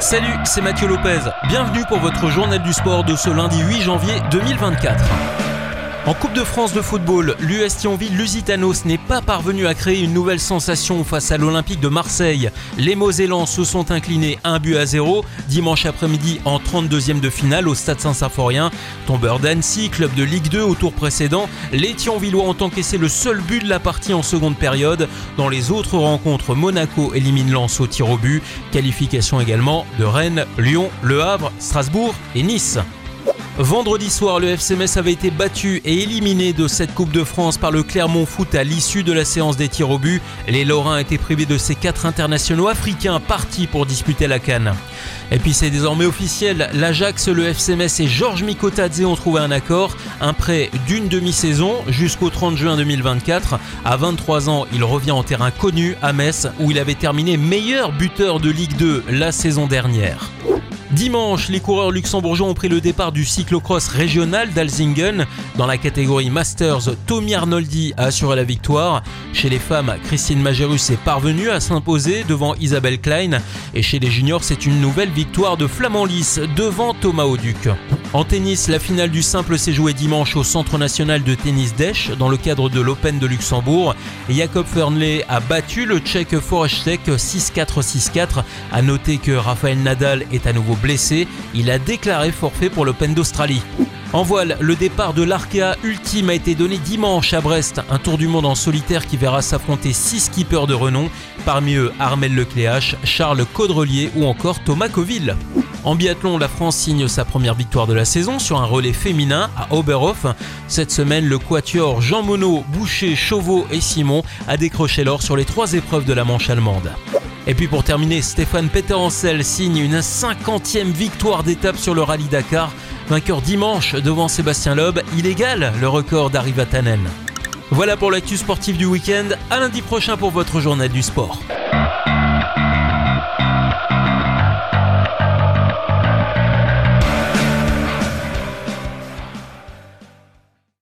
Salut, c'est Mathieu Lopez. Bienvenue pour votre journal du sport de ce lundi 8 janvier 2024. En Coupe de France de football, l'US Thionville-Lusitanos n'est pas parvenu à créer une nouvelle sensation face à l'Olympique de Marseille. Les Mosellans se sont inclinés 1 but à 0 dimanche après-midi en 32e de finale au Stade Saint-Symphorien. Tombeur d'Annecy, club de Ligue 2 au tour précédent, les Thionvillois ont encaissé le seul but de la partie en seconde période. Dans les autres rencontres, Monaco élimine Lens au tir au but. Qualification également de Rennes, Lyon, Le Havre, Strasbourg et Nice. Vendredi soir, le FC Metz avait été battu et éliminé de cette Coupe de France par le Clermont Foot à l'issue de la séance des tirs au but. Les Lorrains étaient privés de ces quatre internationaux africains partis pour disputer la Cannes. Et puis c'est désormais officiel, l'Ajax, le FC Metz et Georges Mikotadze ont trouvé un accord, un prêt d'une demi-saison jusqu'au 30 juin 2024. À 23 ans, il revient en terrain connu à Metz où il avait terminé meilleur buteur de Ligue 2 la saison dernière. Dimanche, les coureurs luxembourgeois ont pris le départ du cyclocross régional d'Alzingen. Dans la catégorie Masters, Tommy Arnoldi a assuré la victoire. Chez les femmes, Christine Majerus est parvenue à s'imposer devant Isabelle Klein. Et chez les juniors, c'est une nouvelle victoire de Flamand Lys devant Thomas Auduc. En tennis, la finale du simple s'est jouée dimanche au Centre national de tennis d'Esch dans le cadre de l'Open de Luxembourg. Jacob Fernley a battu le tchèque Forechtek 6-4-6-4. A noter que Rafael Nadal est à nouveau blessé. Il a déclaré forfait pour l'Open d'Australie. En voile, le départ de l'Arkea Ultime a été donné dimanche à Brest, un tour du monde en solitaire qui verra s'affronter 6 skippers de renom, parmi eux Armel Lecléache, Charles Caudrelier ou encore Thomas Coville. En biathlon, la France signe sa première victoire de la saison sur un relais féminin à Oberhof. Cette semaine, le quatuor Jean Monod, Boucher, Chauveau et Simon a décroché l'or sur les trois épreuves de la manche allemande. Et puis pour terminer, Stéphane Peter signe une 50e victoire d'étape sur le rallye Dakar. Vainqueur dimanche devant Sébastien Loeb, il égale le record d'Arriva Vatanen. Voilà pour l'actu sportive du week-end. À lundi prochain pour votre journal du sport.